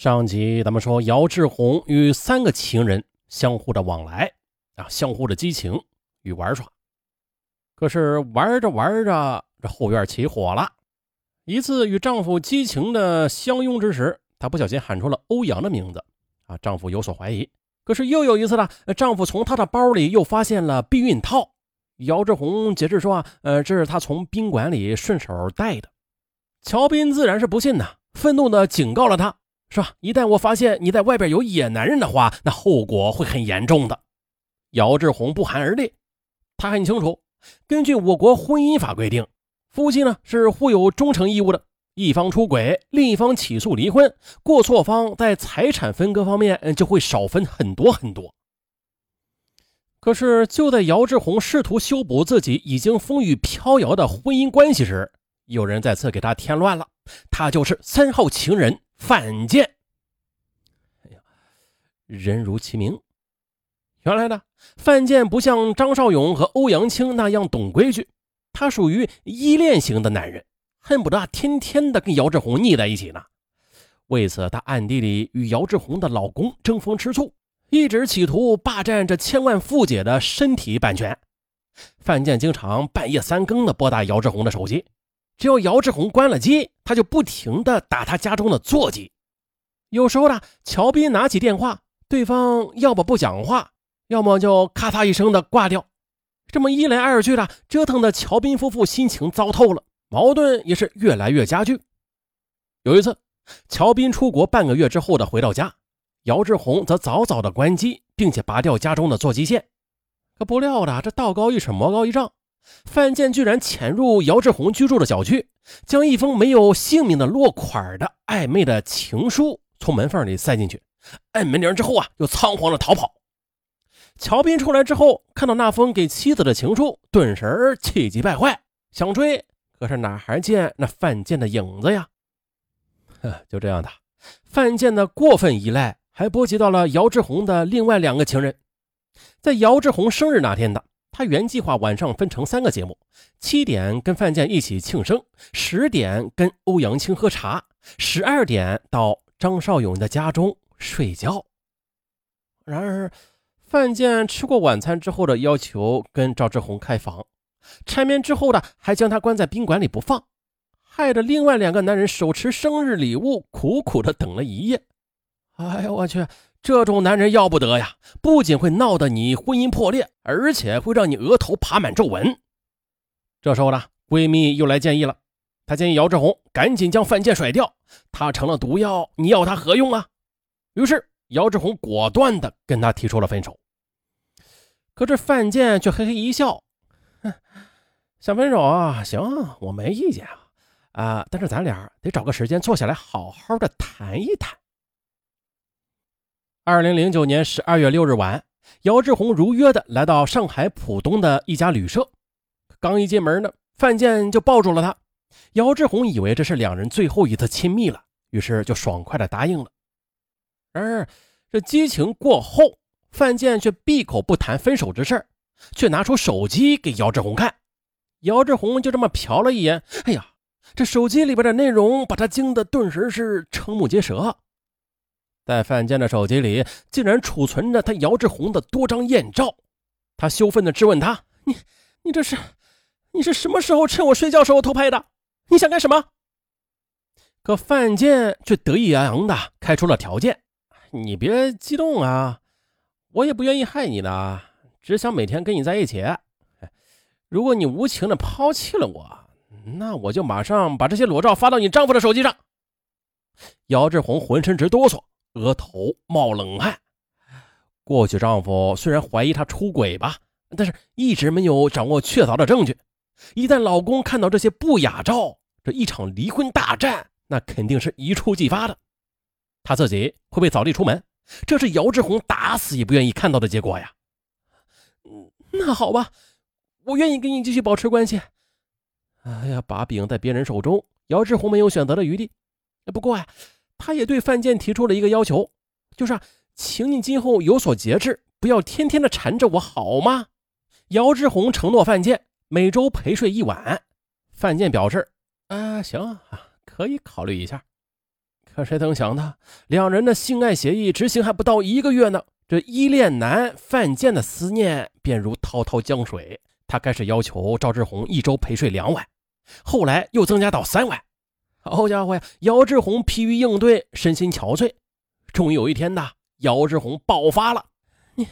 上集咱们说，姚志宏与三个情人相互的往来啊，相互的激情与玩耍。可是玩着玩着，这后院起火了。一次与丈夫激情的相拥之时，她不小心喊出了欧阳的名字啊，丈夫有所怀疑。可是又有一次呢，丈夫从她的包里又发现了避孕套。姚志宏解释说啊，呃，这是他从宾馆里顺手带的。乔斌自然是不信呐，愤怒的警告了他。是吧？一旦我发现你在外边有野男人的话，那后果会很严重的。姚志宏不寒而栗，他很清楚，根据我国婚姻法规定，夫妻呢是互有忠诚义务的。一方出轨，另一方起诉离婚，过错方在财产分割方面就会少分很多很多。可是，就在姚志宏试图修补自己已经风雨飘摇的婚姻关系时，有人再次给他添乱了。他就是三号情人。范建，哎呀，人如其名。原来呢，范建不像张少勇和欧阳青那样懂规矩，他属于依恋型的男人，恨不得天天的跟姚志宏腻在一起呢。为此，他暗地里与姚志宏的老公争风吃醋，一直企图霸占这千万富姐的身体版权。范建经常半夜三更的拨打姚志宏的手机。只要姚志宏关了机，他就不停的打他家中的座机。有时候呢，乔斌拿起电话，对方要么不讲话，要么就咔嚓一声的挂掉。这么一来二去的，折腾的乔斌夫妇心情糟透了，矛盾也是越来越加剧。有一次，乔斌出国半个月之后的回到家，姚志宏则早早的关机，并且拔掉家中的座机线。可不料的，这道高一尺，魔高一丈。范建居然潜入姚志宏居住的小区，将一封没有姓名的落款的暧昧的情书从门缝里塞进去，按门铃之后啊，又仓皇的逃跑。乔斌出来之后，看到那封给妻子的情书，顿时气急败坏，想追，可是哪还见那范建的影子呀？就这样的，范建的过分依赖还波及到了姚志宏的另外两个情人，在姚志宏生日那天的。他原计划晚上分成三个节目：七点跟范建一起庆生，十点跟欧阳青喝茶，十二点到张少勇的家中睡觉。然而，范建吃过晚餐之后的要求跟赵志红开房，缠绵之后的还将他关在宾馆里不放，害得另外两个男人手持生日礼物苦苦的等了一夜。哎呦，我去！这种男人要不得呀！不仅会闹得你婚姻破裂，而且会让你额头爬满皱纹。这时候呢，闺蜜又来建议了，她建议姚志宏赶紧将范建甩掉，他成了毒药，你要他何用啊？于是姚志宏果断的跟她提出了分手。可这范建却嘿嘿一笑，哼，想分手啊？行，我没意见啊，啊，但是咱俩得找个时间坐下来好好的谈一谈。二零零九年十二月六日晚，姚志宏如约的来到上海浦东的一家旅社。刚一进门呢，范建就抱住了他。姚志宏以为这是两人最后一次亲密了，于是就爽快的答应了。然而，这激情过后，范建却闭口不谈分手之事却拿出手机给姚志宏看。姚志宏就这么瞟了一眼，哎呀，这手机里边的内容把他惊得顿时是瞠目结舌。在范建的手机里，竟然储存着他姚志宏的多张艳照。他羞愤地质问他：“你，你这是，你是什么时候趁我睡觉时候偷拍的？你想干什么？”可范建却得意洋洋地开出了条件：“你别激动啊，我也不愿意害你的，只想每天跟你在一起。如果你无情地抛弃了我，那我就马上把这些裸照发到你丈夫的手机上。”姚志宏浑身直哆嗦。额头冒冷汗。过去丈夫虽然怀疑她出轨吧，但是一直没有掌握确凿的证据。一旦老公看到这些不雅照，这一场离婚大战那肯定是一触即发的。他自己会被扫地出门，这是姚志宏打死也不愿意看到的结果呀。嗯，那好吧，我愿意跟你继续保持关系。哎呀，把柄在别人手中，姚志宏没有选择的余地。不过呀。他也对范建提出了一个要求，就是，请你今后有所节制，不要天天的缠着我，好吗？姚志宏承诺范建每周陪睡一晚。范建表示：“啊，行啊，可以考虑一下。”可谁曾想到，两人的性爱协议执行还不到一个月呢，这依恋男范建的思念便如滔滔江水。他开始要求赵志红一周陪睡两晚，后来又增加到三晚。好家伙呀，姚志红疲于应对，身心憔悴。终于有一天呐，姚志红爆发了：“你，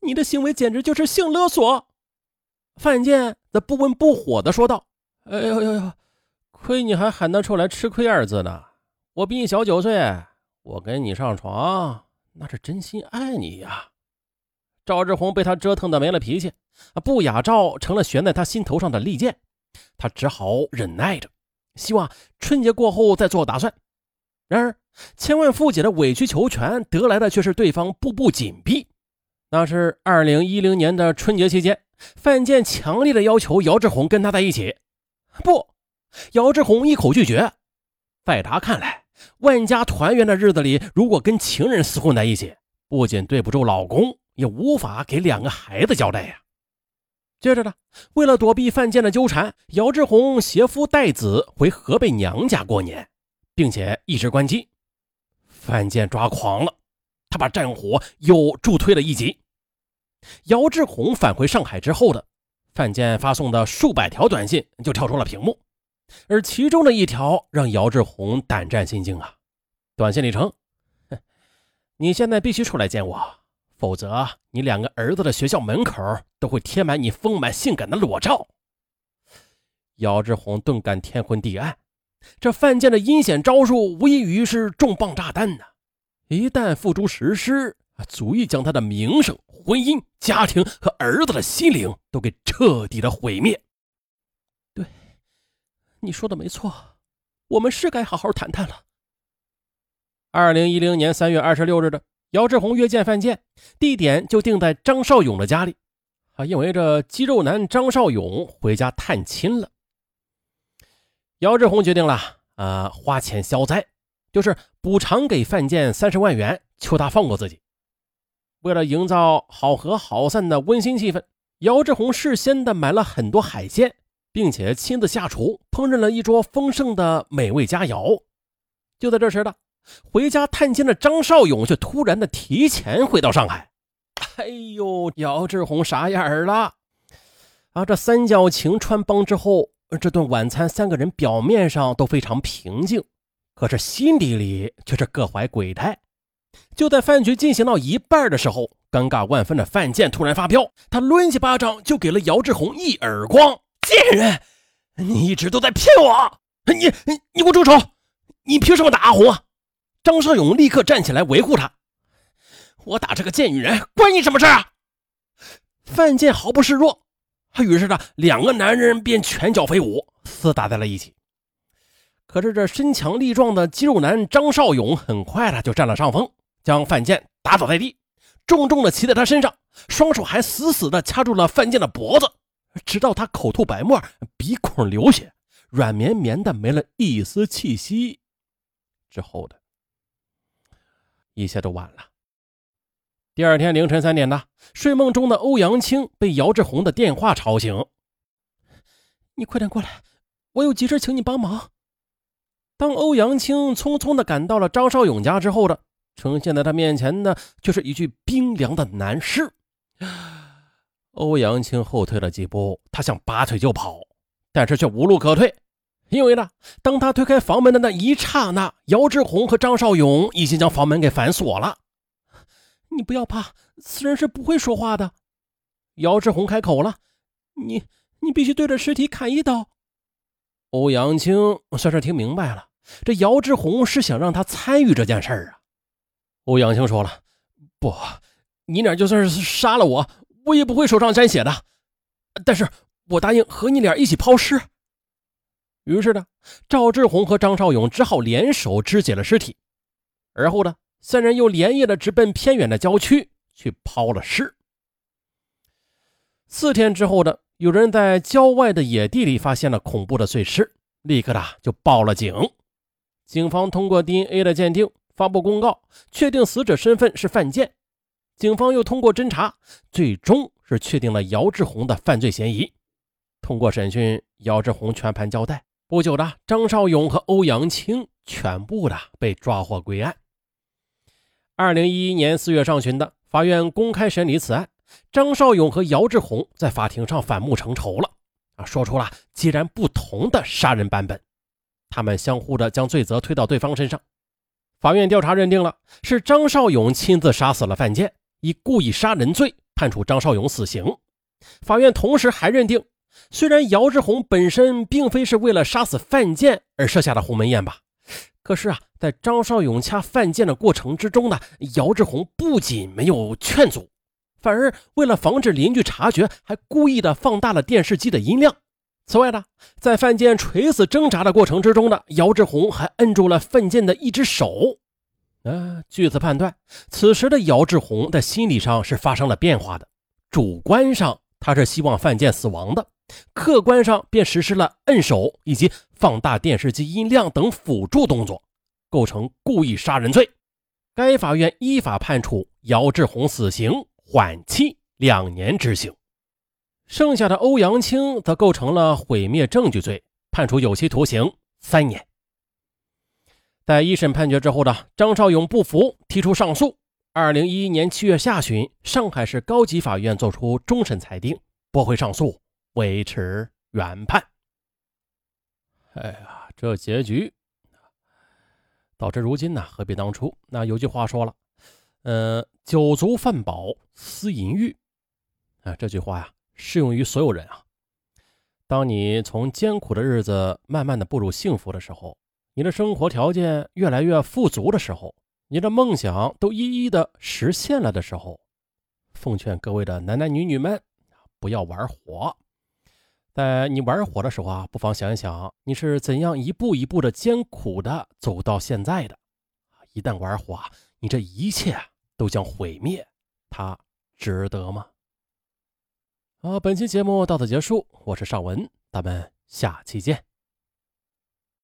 你的行为简直就是性勒索！”范建则不温不火地说道：“哎呦呦呦，亏你还喊得出来‘吃亏’二字呢！我比你小九岁，我跟你上床那是真心爱你呀。”赵志红被他折腾的没了脾气。不雅照成了悬在他心头上的利剑，他只好忍耐着，希望春节过后再做打算。然而，千万富姐的委曲求全得来的却是对方步步紧逼。那是二零一零年的春节期间，范建强烈的要求姚志红跟他在一起。不，姚志红一口拒绝。在他看来，万家团圆的日子里，如果跟情人厮混在一起，不仅对不住老公，也无法给两个孩子交代呀。接着呢，为了躲避范建的纠缠，姚志红携夫带子回河北娘家过年，并且一直关机。范建抓狂了，他把战火又助推了一级。姚志红返回上海之后的范建发送的数百条短信就跳出了屏幕，而其中的一条让姚志红胆战心惊啊！短信里称：“你现在必须出来见我。”否则，你两个儿子的学校门口都会贴满你丰满性感的裸照。姚志红顿感天昏地暗，这范建的阴险招数无异于是重磅炸弹呐！一旦付诸实施，足以将他的名声、婚姻、家庭和儿子的心灵都给彻底的毁灭。对，你说的没错，我们是该好好谈谈了。二零一零年三月二十六日的。姚志红约见范建，地点就定在张少勇的家里，啊，因为这肌肉男张少勇回家探亲了。姚志红决定了，啊，花钱消灾，就是补偿给范建三十万元，求他放过自己。为了营造好合好散的温馨气氛，姚志红事先的买了很多海鲜，并且亲自下厨烹饪了一桌丰盛的美味佳肴。就在这时呢。回家探亲的张少勇却突然的提前回到上海。哎呦，姚志红傻眼了！啊，这三角情穿帮之后，这顿晚餐三个人表面上都非常平静，可是心底里却是各怀鬼胎。就在饭局进行到一半的时候，尴尬万分的范建突然发飙，他抡起巴掌就给了姚志红一耳光：“贱人，你一直都在骗我！你你你给我住手！你凭什么打阿红啊？”张少勇立刻站起来维护他：“我打这个贱女人关你什么事啊？”范建毫不示弱，于是呢，两个男人便拳脚飞舞，厮打在了一起。可是这身强力壮的肌肉男张少勇很快的就占了上风，将范建打倒在地，重重的骑在他身上，双手还死死的掐住了范建的脖子，直到他口吐白沫，鼻孔流血，软绵绵的没了一丝气息之后的。一切都晚了。第二天凌晨三点呢，睡梦中的欧阳青被姚志红的电话吵醒。你快点过来，我有急事请你帮忙。当欧阳青匆匆的赶到了张少勇家之后的，呈现在他面前的却是一具冰凉的男尸。欧阳青后退了几步，他想拔腿就跑，但是却无路可退。因为呢，当他推开房门的那一刹那，姚志红和张少勇已经将房门给反锁了。你不要怕，此人是不会说话的。姚志红开口了：“你，你必须对着尸体砍一刀。”欧阳青算是听明白了，这姚志红是想让他参与这件事儿啊。欧阳青说了：“不，你俩就算是杀了我，我也不会手上沾血的。但是我答应和你俩一起抛尸。”于是呢，赵志红和张少勇只好联手肢解了尸体，而后呢，三人又连夜的直奔偏远的郊区去抛了尸。四天之后呢，有人在郊外的野地里发现了恐怖的碎尸，立刻的就报了警。警方通过 DNA 的鉴定，发布公告，确定死者身份是范建。警方又通过侦查，最终是确定了姚志红的犯罪嫌疑。通过审讯，姚志红全盘交代。不久的，张少勇和欧阳青全部的被抓获归案。二零一一年四月上旬的，法院公开审理此案。张少勇和姚志红在法庭上反目成仇了啊，说出了截然不同的杀人版本。他们相互的将罪责推到对方身上。法院调查认定了是张少勇亲自杀死了范建，以故意杀人罪判处张少勇死刑。法院同时还认定，虽然姚志红本身并非是为了杀死范建而设下的鸿门宴吧，可是啊，在张少勇掐范建的过程之中呢，姚志红不仅没有劝阻，反而为了防止邻居察觉，还故意的放大了电视机的音量。此外呢，在范建垂死挣扎的过程之中呢，姚志红还摁住了范建的一只手。啊，据此判断，此时的姚志红在心理上是发生了变化的。主观上他是希望范建死亡的，客观上便实施了摁手以及放大电视机音量等辅助动作，构成故意杀人罪。该法院依法判处姚志红死刑，缓期两年执行。剩下的欧阳青则构成了毁灭证据罪，判处有期徒刑三年。在一审判决之后呢张少勇不服，提出上诉。二零一一年七月下旬，上海市高级法院作出终审裁定，驳回上诉，维持原判。哎呀，这结局，导致如今呢，何必当初？那有句话说了，呃，酒足饭饱思淫欲，啊，这句话呀。适用于所有人啊！当你从艰苦的日子慢慢的步入幸福的时候，你的生活条件越来越富足的时候，你的梦想都一一的实现了的时候，奉劝各位的男男女女们，不要玩火。在你玩火的时候啊，不妨想一想，你是怎样一步一步的艰苦的走到现在的。一旦玩火，你这一切都将毁灭，它值得吗？好，本期节目到此结束，我是尚文，咱们下期见。